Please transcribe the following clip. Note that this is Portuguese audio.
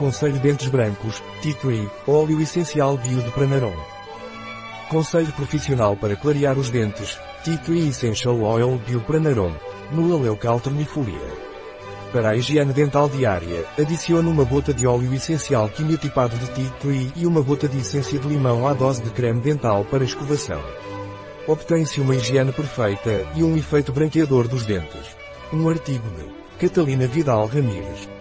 Conselho Dentes Brancos, Tea Tree, óleo essencial bio de Pranarom. Conselho profissional para clarear os dentes, Tea Tree Essential Oil Bio Pranarom, Nulaleuca alternifolia. Para a higiene dental diária, adicione uma gota de óleo essencial quimiotipado de tea tree e uma gota de essência de limão à dose de creme dental para escovação. Obtém-se uma higiene perfeita e um efeito branqueador dos dentes. Um artigo de Catalina Vidal Ramírez,